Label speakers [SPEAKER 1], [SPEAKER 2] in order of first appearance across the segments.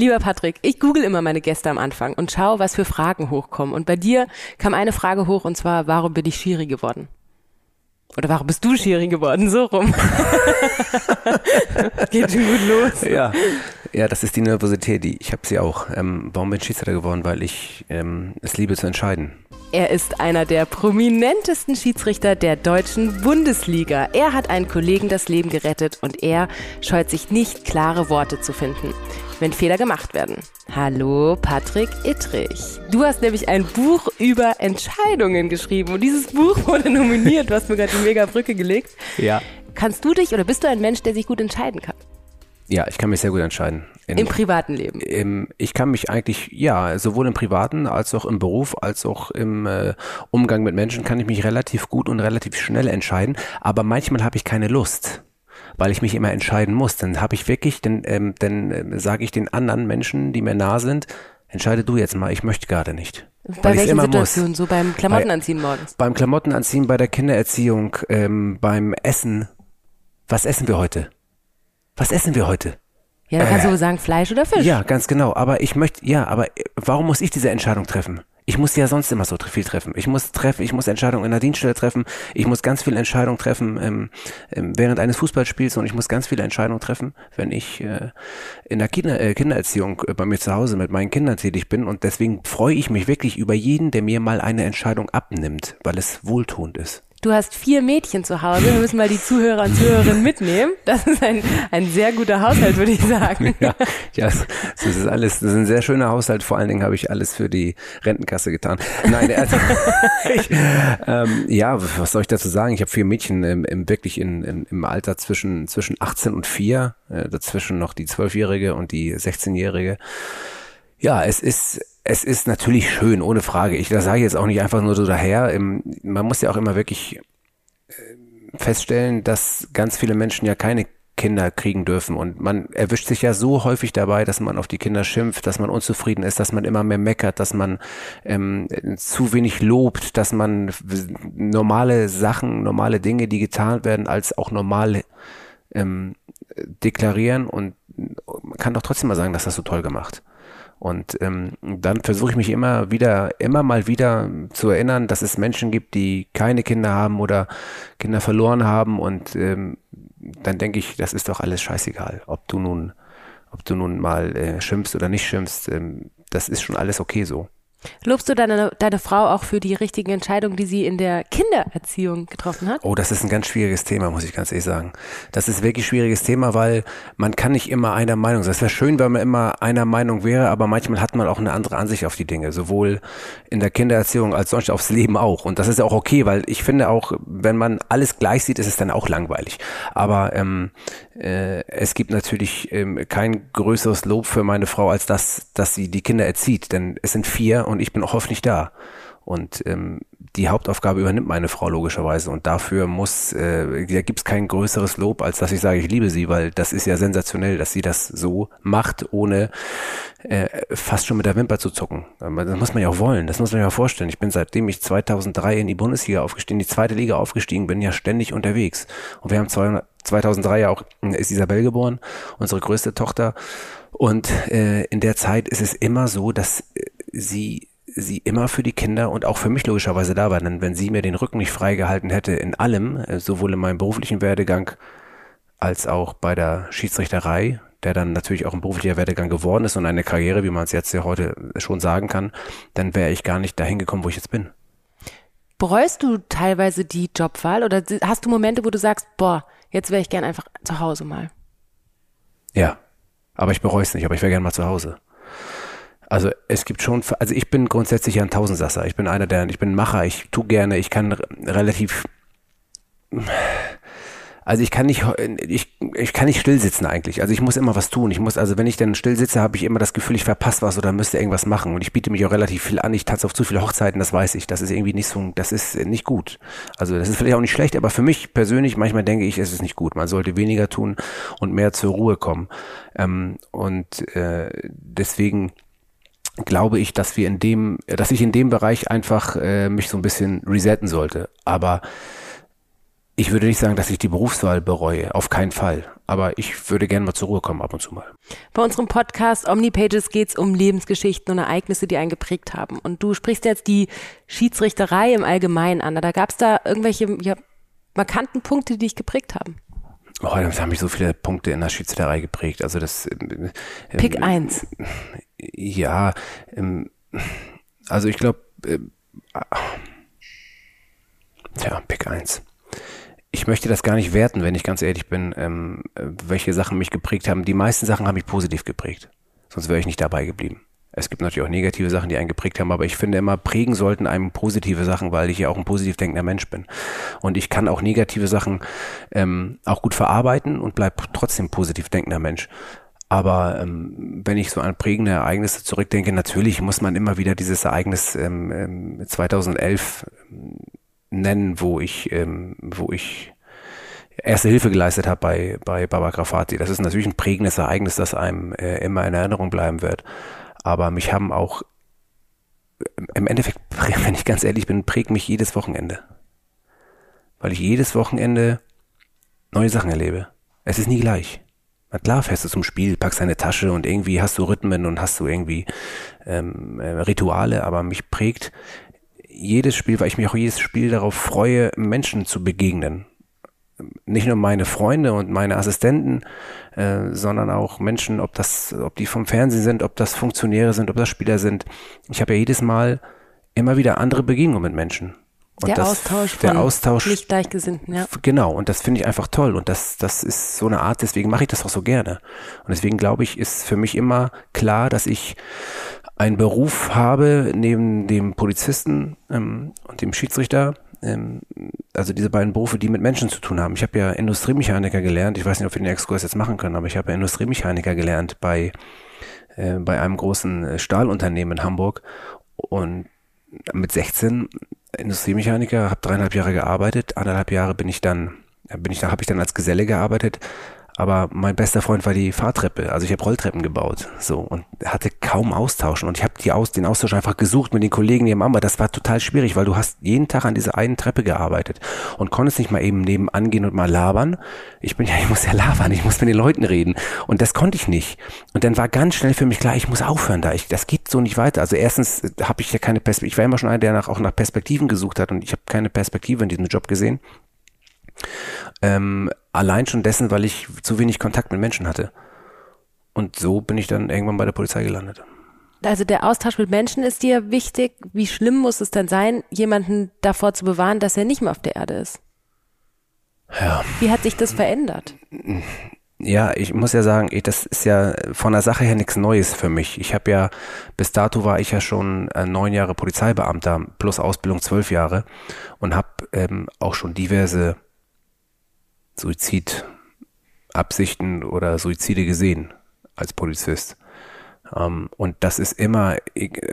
[SPEAKER 1] Lieber Patrick, ich google immer meine Gäste am Anfang und schaue, was für Fragen hochkommen. Und bei dir kam eine Frage hoch und zwar, warum bin ich Schiri geworden? Oder warum bist du Schiri geworden? So rum.
[SPEAKER 2] Geht schon gut los. Ja, ja, das ist die Nervosität, die ich habe sie auch. Ähm, warum bin ich Schiedsrichter geworden? Weil ich ähm, es liebe zu entscheiden.
[SPEAKER 1] Er ist einer der prominentesten Schiedsrichter der deutschen Bundesliga. Er hat einen Kollegen das Leben gerettet und er scheut sich nicht, klare Worte zu finden, wenn Fehler gemacht werden. Hallo, Patrick Ittrich. Du hast nämlich ein Buch über Entscheidungen geschrieben und dieses Buch wurde nominiert. Du hast mir gerade die mega Brücke gelegt.
[SPEAKER 2] Ja.
[SPEAKER 1] Kannst du dich oder bist du ein Mensch, der sich gut entscheiden kann?
[SPEAKER 2] Ja, ich kann mich sehr gut entscheiden.
[SPEAKER 1] In, Im privaten Leben?
[SPEAKER 2] Im, ich kann mich eigentlich, ja, sowohl im privaten als auch im Beruf, als auch im äh, Umgang mit Menschen kann ich mich relativ gut und relativ schnell entscheiden. Aber manchmal habe ich keine Lust weil ich mich immer entscheiden muss. Dann habe ich wirklich, dann, ähm, dann äh, sage ich den anderen Menschen, die mir nah sind, entscheide du jetzt mal, ich möchte gerade nicht.
[SPEAKER 1] Bei welchen Situationen? So beim Klamottenanziehen morgens?
[SPEAKER 2] Beim Klamottenanziehen, bei der Kindererziehung, ähm, beim Essen. Was essen wir heute? Was essen wir heute?
[SPEAKER 1] Ja, dann kannst äh, du sagen Fleisch oder Fisch.
[SPEAKER 2] Ja, ganz genau. Aber ich möchte, ja, aber warum muss ich diese Entscheidung treffen? Ich muss ja sonst immer so viel treffen. Ich muss treffen, ich muss Entscheidungen in der Dienststelle treffen. Ich muss ganz viele Entscheidungen treffen ähm, ähm, während eines Fußballspiels und ich muss ganz viele Entscheidungen treffen, wenn ich äh, in der Kinder, äh, Kindererziehung äh, bei mir zu Hause mit meinen Kindern tätig bin. Und deswegen freue ich mich wirklich über jeden, der mir mal eine Entscheidung abnimmt, weil es wohltuend ist.
[SPEAKER 1] Du hast vier Mädchen zu Hause. Wir müssen mal die Zuhörer und Zuhörerinnen mitnehmen. Das ist ein, ein sehr guter Haushalt, würde ich sagen.
[SPEAKER 2] Ja, ja das ist alles, das ist ein sehr schöner Haushalt. Vor allen Dingen habe ich alles für die Rentenkasse getan. Nein, also, ich, ähm, ja, was soll ich dazu sagen? Ich habe vier Mädchen im, im wirklich in, in, im Alter zwischen, zwischen 18 und 4, äh, dazwischen noch die Zwölfjährige und die 16-Jährige. Ja, es ist, es ist natürlich schön, ohne Frage. Ich das sage ich jetzt auch nicht einfach nur so daher. Man muss ja auch immer wirklich äh, feststellen, dass ganz viele Menschen ja keine Kinder kriegen dürfen. Und man erwischt sich ja so häufig dabei, dass man auf die Kinder schimpft, dass man unzufrieden ist, dass man immer mehr meckert, dass man ähm, zu wenig lobt, dass man normale Sachen, normale Dinge, die getan werden, als auch normal ähm, deklarieren. Und man kann doch trotzdem mal sagen, dass das so toll gemacht. Und ähm, dann versuche ich mich immer wieder, immer mal wieder zu erinnern, dass es Menschen gibt, die keine Kinder haben oder Kinder verloren haben. Und ähm, dann denke ich, das ist doch alles scheißegal, ob du nun, ob du nun mal äh, schimpfst oder nicht schimpfst. Ähm, das ist schon alles okay so.
[SPEAKER 1] Lobst du deine, deine Frau auch für die richtigen Entscheidungen, die sie in der Kindererziehung getroffen hat?
[SPEAKER 2] Oh, das ist ein ganz schwieriges Thema, muss ich ganz ehrlich sagen. Das ist wirklich ein schwieriges Thema, weil man kann nicht immer einer Meinung sein. Es wäre schön, wenn man immer einer Meinung wäre, aber manchmal hat man auch eine andere Ansicht auf die Dinge, sowohl in der Kindererziehung als sonst aufs Leben auch. Und das ist ja auch okay, weil ich finde auch, wenn man alles gleich sieht, ist es dann auch langweilig. Aber ähm, äh, es gibt natürlich ähm, kein größeres Lob für meine Frau als das, dass sie die Kinder erzieht, denn es sind vier und ich bin auch hoffentlich da. Und ähm, die Hauptaufgabe übernimmt meine Frau logischerweise und dafür muss, äh, da gibt es kein größeres Lob, als dass ich sage, ich liebe sie, weil das ist ja sensationell, dass sie das so macht, ohne äh, fast schon mit der Wimper zu zucken. Das muss man ja auch wollen, das muss man ja auch vorstellen. Ich bin seitdem ich 2003 in die Bundesliga aufgestiegen, die zweite Liga aufgestiegen bin, ja ständig unterwegs. Und wir haben 200, 2003 ja auch, ist Isabel geboren, unsere größte Tochter. Und äh, in der Zeit ist es immer so, dass äh, sie sie immer für die Kinder und auch für mich logischerweise da war. Denn wenn sie mir den Rücken nicht freigehalten hätte in allem, äh, sowohl in meinem beruflichen Werdegang als auch bei der Schiedsrichterei, der dann natürlich auch ein beruflicher Werdegang geworden ist und eine Karriere, wie man es jetzt ja heute schon sagen kann, dann wäre ich gar nicht dahin gekommen, wo ich jetzt bin.
[SPEAKER 1] Bereust du teilweise die Jobwahl oder hast du Momente, wo du sagst, boah, jetzt wäre ich gern einfach zu Hause mal?
[SPEAKER 2] Ja, aber ich bereue es nicht, aber ich wäre gern mal zu Hause. Also es gibt schon, also ich bin grundsätzlich ein Tausendsasser. Ich bin einer der, ich bin Macher, ich tu gerne, ich kann relativ also ich kann nicht, ich, ich kann nicht still sitzen eigentlich. Also ich muss immer was tun. Ich muss, also wenn ich dann still sitze, habe ich immer das Gefühl, ich verpasse was oder müsste irgendwas machen. Und ich biete mich auch relativ viel an. Ich tanze auf zu viele Hochzeiten, das weiß ich. Das ist irgendwie nicht so, das ist nicht gut. Also das ist vielleicht auch nicht schlecht, aber für mich persönlich, manchmal denke ich, es ist nicht gut. Man sollte weniger tun und mehr zur Ruhe kommen. Ähm, und äh, deswegen glaube ich, dass wir in dem, dass ich in dem Bereich einfach äh, mich so ein bisschen resetten sollte. Aber Ich würde nicht sagen, dass ich die Berufswahl bereue, auf keinen Fall. Aber ich würde gerne mal zur Ruhe kommen ab und zu mal.
[SPEAKER 1] Bei unserem Podcast Omnipages geht es um Lebensgeschichten und Ereignisse, die einen geprägt haben. Und du sprichst jetzt die Schiedsrichterei im Allgemeinen an. Da gab es da irgendwelche ja, markanten Punkte, die dich geprägt haben?
[SPEAKER 2] Oh, das haben mich so viele Punkte in der Schiedsrichterei geprägt. Also das. Ähm,
[SPEAKER 1] Pick ähm, eins.
[SPEAKER 2] Ja, ähm, also ich glaube. Äh, tja, Pick eins ich möchte das gar nicht werten, wenn ich ganz ehrlich bin, ähm, welche Sachen mich geprägt haben. Die meisten Sachen haben mich positiv geprägt. Sonst wäre ich nicht dabei geblieben. Es gibt natürlich auch negative Sachen, die einen geprägt haben, aber ich finde immer, prägen sollten einem positive Sachen, weil ich ja auch ein positiv denkender Mensch bin. Und ich kann auch negative Sachen ähm, auch gut verarbeiten und bleib trotzdem positiv denkender Mensch. Aber ähm, wenn ich so an prägende Ereignisse zurückdenke, natürlich muss man immer wieder dieses Ereignis ähm, 2011 ähm, nennen, wo ich, ähm, wo ich erste Hilfe geleistet habe bei, bei Baba Grafati. Das ist natürlich ein prägendes Ereignis, das einem äh, immer in Erinnerung bleiben wird. Aber mich haben auch, im Endeffekt, wenn ich ganz ehrlich bin, prägt mich jedes Wochenende. Weil ich jedes Wochenende neue Sachen erlebe. Es ist nie gleich. Na klar, fährst du zum Spiel, packst deine Tasche und irgendwie hast du Rhythmen und hast du irgendwie ähm, äh, Rituale, aber mich prägt jedes Spiel, weil ich mich auch jedes Spiel darauf freue, Menschen zu begegnen. Nicht nur meine Freunde und meine Assistenten, äh, sondern auch Menschen, ob das, ob die vom Fernsehen sind, ob das Funktionäre sind, ob das Spieler sind. Ich habe ja jedes Mal immer wieder andere Begegnungen mit Menschen.
[SPEAKER 1] Und der das, Austausch
[SPEAKER 2] der Austausch,
[SPEAKER 1] nicht Gleichgesinnten, ja.
[SPEAKER 2] Genau, und das finde ich einfach toll. Und das, das ist so eine Art, deswegen mache ich das auch so gerne. Und deswegen glaube ich, ist für mich immer klar, dass ich einen Beruf habe neben dem Polizisten ähm, und dem Schiedsrichter, ähm, also diese beiden Berufe, die mit Menschen zu tun haben. Ich habe ja Industriemechaniker gelernt. Ich weiß nicht, ob wir den Exkurs jetzt machen können, aber ich habe ja Industriemechaniker gelernt bei, äh, bei einem großen äh, Stahlunternehmen in Hamburg und mit 16 Industriemechaniker, habe dreieinhalb Jahre gearbeitet, anderthalb Jahre bin ich dann, bin ich da, habe ich dann als Geselle gearbeitet aber mein bester Freund war die Fahrtreppe. Also ich habe Rolltreppen gebaut, so und hatte kaum Austauschen und ich habe die aus den Austausch einfach gesucht mit den Kollegen nebenan, aber das war total schwierig, weil du hast jeden Tag an dieser einen Treppe gearbeitet und konntest nicht mal eben nebenan gehen und mal labern. Ich bin ja, ich muss ja labern, ich muss mit den Leuten reden und das konnte ich nicht. Und dann war ganz schnell für mich klar, ich muss aufhören da. Ich, das geht so nicht weiter. Also erstens habe ich ja keine Perspektive. Ich war immer schon einer, der nach, auch nach Perspektiven gesucht hat und ich habe keine Perspektive in diesem Job gesehen. Ähm, allein schon dessen, weil ich zu wenig Kontakt mit Menschen hatte. Und so bin ich dann irgendwann bei der Polizei gelandet.
[SPEAKER 1] Also der Austausch mit Menschen ist dir wichtig. Wie schlimm muss es denn sein, jemanden davor zu bewahren, dass er nicht mehr auf der Erde ist?
[SPEAKER 2] Ja.
[SPEAKER 1] Wie hat sich das verändert?
[SPEAKER 2] Ja, ich muss ja sagen, das ist ja von der Sache her nichts Neues für mich. Ich habe ja, bis dato war ich ja schon äh, neun Jahre Polizeibeamter plus Ausbildung zwölf Jahre und habe ähm, auch schon diverse Suizidabsichten oder Suizide gesehen als Polizist. Um, ähm, und das ist immer,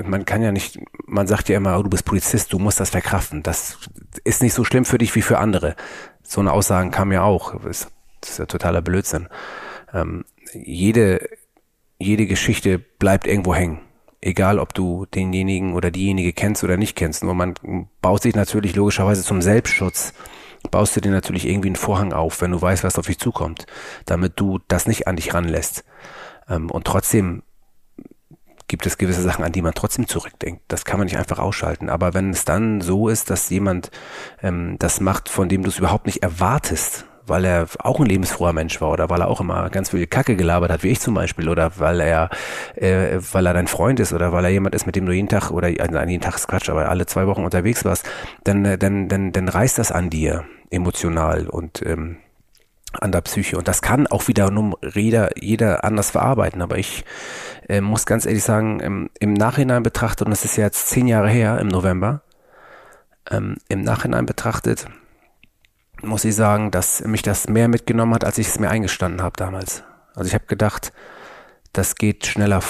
[SPEAKER 2] man kann ja nicht, man sagt ja immer, oh, du bist Polizist, du musst das verkraften. Das ist nicht so schlimm für dich wie für andere. So eine Aussagen kam ja auch. Das ist ja totaler Blödsinn. Um, ähm, jede, jede Geschichte bleibt irgendwo hängen. Egal, ob du denjenigen oder diejenige kennst oder nicht kennst. Nur man baut sich natürlich logischerweise zum Selbstschutz baust du dir natürlich irgendwie einen Vorhang auf, wenn du weißt, was auf dich zukommt, damit du das nicht an dich ranlässt. Ähm, und trotzdem gibt es gewisse Sachen, an die man trotzdem zurückdenkt. Das kann man nicht einfach ausschalten. Aber wenn es dann so ist, dass jemand ähm, das macht, von dem du es überhaupt nicht erwartest, weil er auch ein lebensfroher Mensch war oder weil er auch immer ganz viel Kacke gelabert hat, wie ich zum Beispiel, oder weil er, äh, weil er dein Freund ist oder weil er jemand ist, mit dem du jeden Tag oder also jeden Tag ist Quatsch, aber alle zwei Wochen unterwegs warst, dann, äh, dann, dann, dann reißt das an dir emotional und ähm, an der Psyche. Und das kann auch wiederum jeder, jeder anders verarbeiten. Aber ich äh, muss ganz ehrlich sagen, im, im Nachhinein betrachtet, und das ist ja jetzt zehn Jahre her im November, ähm, im Nachhinein betrachtet, muss ich sagen, dass mich das mehr mitgenommen hat, als ich es mir eingestanden habe damals. Also ich habe gedacht, das geht schneller.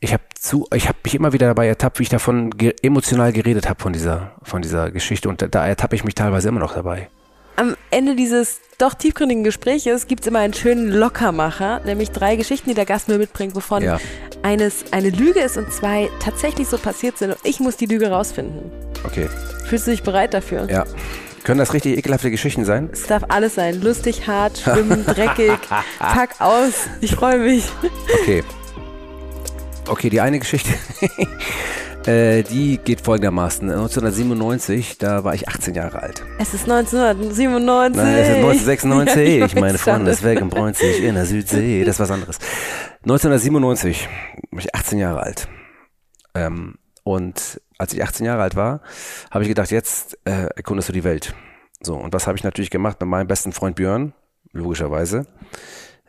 [SPEAKER 2] Ich habe zu, ich habe mich immer wieder dabei ertappt, wie ich davon ge emotional geredet habe von dieser, von dieser Geschichte und da, da ertappe ich mich teilweise immer noch dabei.
[SPEAKER 1] Am Ende dieses doch tiefgründigen Gespräches gibt es immer einen schönen Lockermacher, nämlich drei Geschichten, die der Gast mir mitbringt, wovon ja. eines eine Lüge ist und zwei tatsächlich so passiert sind und ich muss die Lüge rausfinden.
[SPEAKER 2] Okay.
[SPEAKER 1] Fühlst du dich bereit dafür?
[SPEAKER 2] Ja. Können das richtig ekelhafte Geschichten sein?
[SPEAKER 1] Es darf alles sein. Lustig, hart, schwimmen, dreckig. Pack aus. Ich freue mich.
[SPEAKER 2] Okay. Okay, die eine Geschichte, äh, die geht folgendermaßen. 1997, da war ich 18 Jahre alt.
[SPEAKER 1] Es ist 1997.
[SPEAKER 2] Nein, es ist 1996,
[SPEAKER 1] Ja, ich
[SPEAKER 2] meine Freunde, das
[SPEAKER 1] schade.
[SPEAKER 2] Weg Bräunzig in der Südsee, das ist was anderes. 1997 war ich 18 Jahre alt. Ähm, und als ich 18 Jahre alt war, habe ich gedacht, jetzt äh, erkundest du die Welt. So, und was habe ich natürlich gemacht mit meinem besten Freund Björn, logischerweise,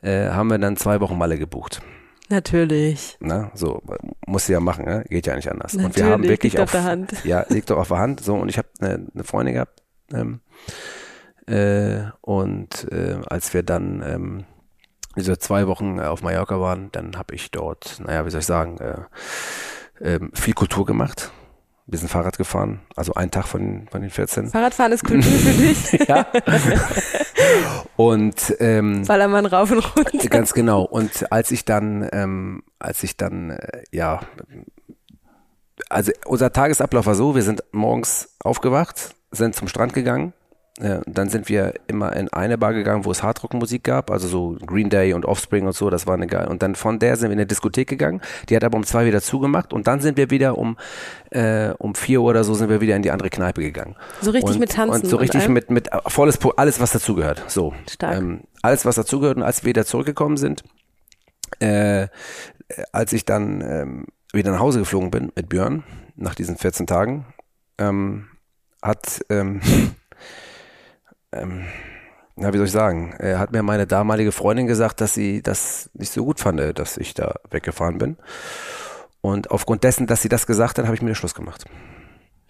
[SPEAKER 2] äh, haben wir dann zwei Wochen Malle gebucht.
[SPEAKER 1] Natürlich.
[SPEAKER 2] Na, so, musst du ja machen, ne? geht ja nicht anders. und wir
[SPEAKER 1] Natürlich,
[SPEAKER 2] haben wirklich
[SPEAKER 1] liegt
[SPEAKER 2] auf,
[SPEAKER 1] auf der Hand.
[SPEAKER 2] Ja, liegt doch auf der Hand. So, und ich habe eine, eine Freundin gehabt. Ähm, äh, und äh, als wir dann ähm, diese zwei Wochen äh, auf Mallorca waren, dann habe ich dort, naja, wie soll ich sagen, äh, ähm, viel Kultur gemacht. Wir sind Fahrrad gefahren, also ein Tag von, von den 14.
[SPEAKER 1] Fahrradfahren ist Kultur für dich.
[SPEAKER 2] Ja. und ähm,
[SPEAKER 1] Ballermann rauf und runter.
[SPEAKER 2] Ganz genau. Und als ich dann, ähm, als ich dann, äh, ja, also unser Tagesablauf war so, wir sind morgens aufgewacht, sind zum Strand gegangen, dann sind wir immer in eine Bar gegangen, wo es Hardrock-Musik gab, also so Green Day und Offspring und so, das war eine geil. Und dann von der sind wir in eine Diskothek gegangen, die hat aber um zwei wieder zugemacht und dann sind wir wieder um, äh, um vier Uhr oder so sind wir wieder in die andere Kneipe gegangen.
[SPEAKER 1] So richtig
[SPEAKER 2] und,
[SPEAKER 1] mit Tanzen
[SPEAKER 2] Und so
[SPEAKER 1] und
[SPEAKER 2] richtig
[SPEAKER 1] allem?
[SPEAKER 2] mit, mit äh, volles, Po- alles was dazugehört. So.
[SPEAKER 1] Stark.
[SPEAKER 2] Ähm, alles was dazugehört und als wir wieder zurückgekommen sind, äh, als ich dann ähm, wieder nach Hause geflogen bin mit Björn, nach diesen 14 Tagen, ähm, hat, ähm, ähm, na, wie soll ich sagen, äh, hat mir meine damalige Freundin gesagt, dass sie das nicht so gut fand, dass ich da weggefahren bin. Und aufgrund dessen, dass sie das gesagt hat, habe ich mir den Schluss gemacht.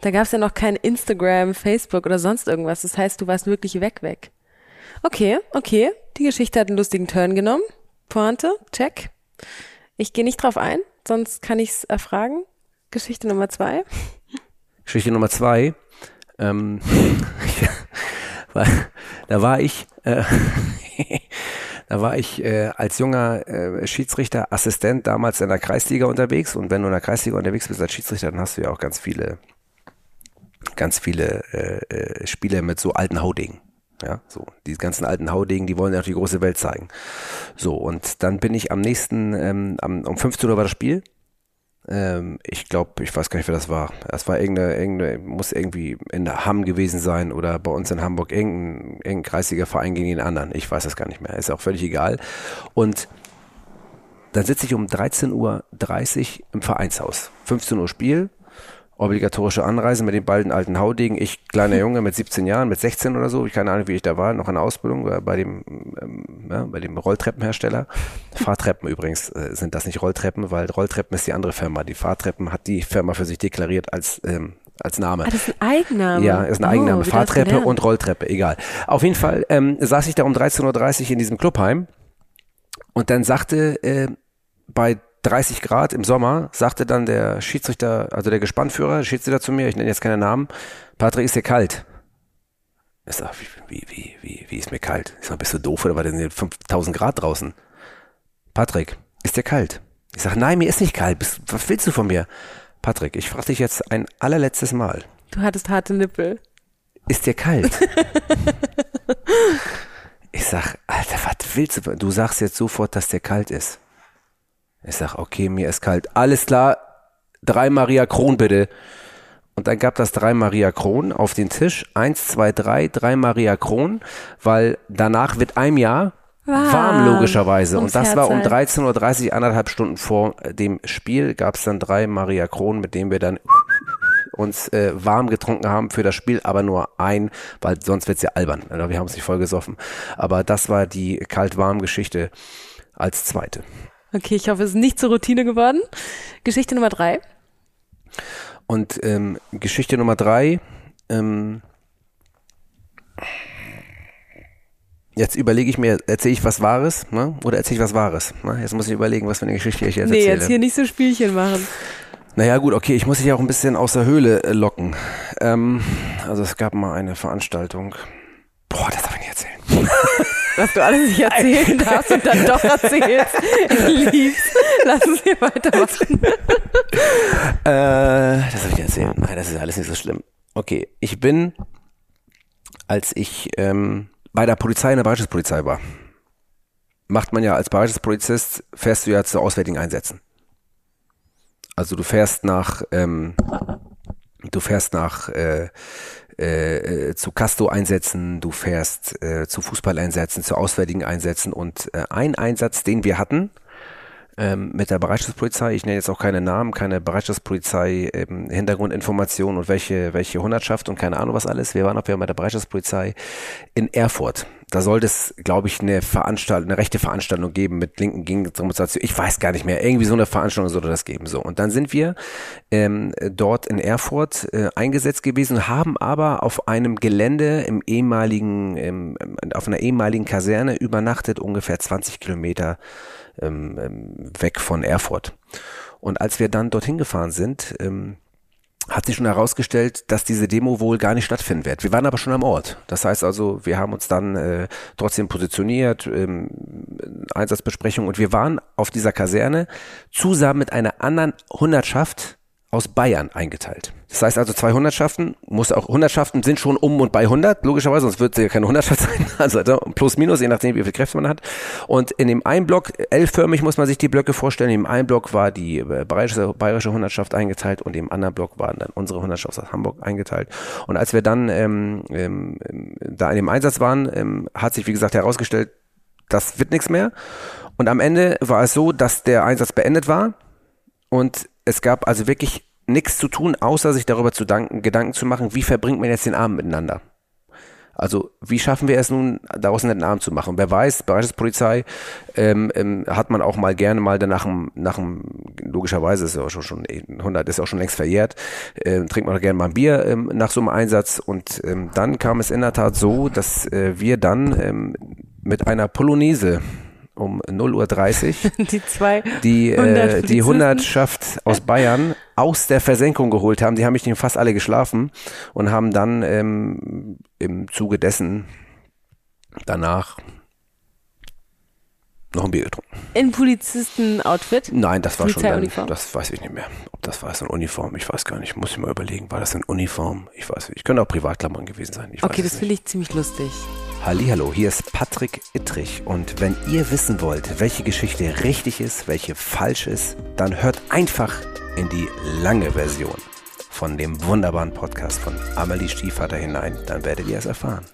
[SPEAKER 1] Da gab es ja noch kein Instagram, Facebook oder sonst irgendwas. Das heißt, du warst wirklich weg, weg. Okay, okay. Die Geschichte hat einen lustigen Turn genommen. Pointe, check. Ich gehe nicht drauf ein, sonst kann ich es erfragen. Geschichte Nummer zwei.
[SPEAKER 2] Geschichte Nummer zwei. Ähm, war, da war ich, äh, da war ich äh, als junger äh, Schiedsrichter, Assistent damals in der Kreisliga unterwegs. Und wenn du in der Kreisliga unterwegs bist als Schiedsrichter, dann hast du ja auch ganz viele, ganz viele äh, äh, Spiele mit so alten Haudingen. Ja, so die ganzen alten Haudegen, die wollen ja auch die große Welt zeigen. So und dann bin ich am nächsten, ähm, am, um 15 Uhr war das Spiel ähm, ich glaube, ich weiß gar nicht, wer das war. Das war irgendeine, irgendeine, muss irgendwie in Hamm gewesen sein oder bei uns in Hamburg irgendein, irgendein kreisiger Verein gegen den anderen. Ich weiß das gar nicht mehr. Ist auch völlig egal. Und dann sitze ich um 13.30 Uhr im Vereinshaus. 15 Uhr Spiel, obligatorische Anreise mit den beiden alten Haudegen. Ich, kleiner Junge mit 17 Jahren, mit 16 oder so, ich keine Ahnung, wie ich da war, noch in der Ausbildung äh, bei dem, ähm, ja, bei dem Rolltreppenhersteller. Fahrtreppen übrigens äh, sind das nicht Rolltreppen, weil Rolltreppen ist die andere Firma. Die Fahrtreppen hat die Firma für sich deklariert als, ähm, als Name.
[SPEAKER 1] Ah, das ist ein Eigenname.
[SPEAKER 2] Ja, ist ein
[SPEAKER 1] Oh,
[SPEAKER 2] Eigenname.
[SPEAKER 1] was
[SPEAKER 2] Fahrtreppe und Rolltreppe, egal. Auf jeden Fall ähm, saß ich da um 13.30 Uhr in diesem Clubheim und dann sagte äh, bei 30 Grad im Sommer, sagte dann der Schiedsrichter, also der Gespannführer, der Schiedsrichter zu mir, ich nenne jetzt keine Namen, Patrick, ist dir kalt? Ich sag, wie, wie, wie, wie, ist mir kalt? Ich sag, bist du doof oder war denn hier 5000 Grad draußen? Patrick, ist dir kalt? Ich sag, nein, mir ist nicht kalt. Was willst du von mir? Patrick, ich frage dich jetzt ein allerletztes Mal.
[SPEAKER 1] Du hattest harte Nippel.
[SPEAKER 2] Ist dir kalt? ich sag, Alter, was willst du? Du sagst jetzt sofort, dass dir kalt ist. Ich sag, okay, mir ist kalt. Alles klar, drei Maria Kron bitte. Und dann gab das drei Maria Kron auf den Tisch. Eins, zwei, drei, drei Maria Kron, weil danach wird einem Jahr warm,
[SPEAKER 1] Warm.
[SPEAKER 2] logischerweise. Und das war um
[SPEAKER 1] Herz
[SPEAKER 2] 13.30 Uhr, anderthalb Stunden vor dem Spiel, gab es dann drei Maria Kron, mit denen wir dann uns äh, warm getrunken haben für das Spiel, aber nur ein, weil sonst wird's ja albern. Also wir haben es nicht voll gesoffen. Aber das war die kalt-warm-Geschichte als zweite.
[SPEAKER 1] Okay, ich hoffe, es ist nicht zur Routine geworden. Geschichte Nummer drei.
[SPEAKER 2] Und ähm, Geschichte Nummer drei, ähm, jetzt überlege ich mir, erzähle ich was Wahres ne? oder erzähle ich was Wahres? Ne? Jetzt muss ich überlegen, was für eine Geschichte ich jetzt
[SPEAKER 1] Nee,
[SPEAKER 2] erzähle.
[SPEAKER 1] jetzt hier nicht so Spielchen machen.
[SPEAKER 2] Naja gut, okay, ich muss dich auch ein bisschen aus der Höhle äh, locken. Ähm, also es gab mal eine Veranstaltung. Boah, das darf ich nicht erzählen.
[SPEAKER 1] Was du alles nicht erzählen darfst und dann doch erzählst. Ich lieb's. Lass uns hier weitermachen.
[SPEAKER 2] Äh, das soll ich erzählen. Nein, das ist alles nicht so schlimm. Okay, ich bin als ich ähm, bei der Polizei in der Bereitschaftspolizei war. Macht man ja als Bereitschaftspolizist, fährst du ja zu auswärtigen Einsätzen. Also du fährst nach, ähm, du fährst nach äh, äh, äh zu Casto-Einsätzen, du fährst äh, zu Fußballeinsätzen, zu auswärtigen Einsätzen und äh, ein Einsatz, den wir hatten, ähm, mit der Bereitschaftspolizei. Ich nenne jetzt auch keine Namen, keine Bereitschaftspolizei, ähm, Hintergrundinformationen und welche, welche Hundertschaft und keine Ahnung was alles. Wir waren auch wieder bei der Bereitschaftspolizei in Erfurt. Da sollte es, glaube ich, eine Veranstaltung, eine rechte Veranstaltung geben mit linken Gegendemonstration. Ich weiß gar nicht mehr. Irgendwie so eine Veranstaltung sollte das geben. So. Und dann sind wir ähm, dort in Erfurt äh, eingesetzt gewesen, haben aber auf einem Gelände im ehemaligen, im, auf einer ehemaligen Kaserne übernachtet, ungefähr 20 Kilometer ähm, ähm, weg von Erfurt. Und als wir dann dorthin gefahren sind, ähm, hat sich schon herausgestellt, dass diese Demo wohl gar nicht stattfinden wird. Wir waren aber schon am Ort. Das heißt also, wir haben uns dann äh, trotzdem positioniert, ähm, Einsatzbesprechung und wir waren auf dieser Kaserne zusammen mit einer anderen Hundertschaft aus Bayern eingeteilt. Das heißt also zwei Hundertschaften, muss auch Hundertschaften sind schon um und bei 100, logischerweise, sonst wird es ja keine Hundertschaft sein, also plus minus, je nachdem, wie viel Kräfte man hat. Und in dem einen Block, L-förmig muss man sich die Blöcke vorstellen, in dem einen Block war die äh, bayerische, bayerische Hundertschaft eingeteilt und im anderen Block waren dann unsere Hundertschaft aus Hamburg eingeteilt. Und als wir dann ähm, ähm, da in dem Einsatz waren, ähm, hat sich, wie gesagt, herausgestellt, das wird nichts mehr. Und am Ende war es so, dass der Einsatz beendet war und es gab also wirklich nichts zu tun, außer sich darüber zu danken, Gedanken zu machen, wie verbringt man jetzt den Abend miteinander. Also wie schaffen wir es nun, daraus einen Abend zu machen? Wer weiß, Bereichspolizei ähm, ähm, hat man auch mal gerne mal danach nach dem, logischerweise ist ja auch schon, schon 100 ist auch schon längst verjährt, äh, trinkt man auch gerne mal ein Bier ähm, nach so einem Einsatz und ähm, dann kam es in der Tat so, dass äh, wir dann ähm, mit einer Polonaise um 0.30 Uhr
[SPEAKER 1] die, zwei
[SPEAKER 2] die, äh, die Hundertschaft aus Bayern aus der Versenkung geholt haben. Die haben mich fast alle geschlafen und haben dann ähm, im Zuge dessen danach noch ein Bier getrunken.
[SPEAKER 1] In Polizisten-Outfit?
[SPEAKER 2] Nein, das war schon dann, das weiß ich nicht mehr. Ob das war so eine Uniform, ich weiß gar nicht. Muss ich mal überlegen, war das eine Uniform? Ich weiß nicht. Ich könnte auch Privatklammern gewesen sein. Ich
[SPEAKER 1] okay, das finde ich ziemlich lustig.
[SPEAKER 2] Hallo, hier ist Patrick Ittrich und wenn ihr wissen wollt, welche Geschichte richtig ist, welche falsch ist, dann hört einfach in die lange Version von dem wunderbaren Podcast von Amelie Stiefvater hinein, dann werdet ihr es erfahren.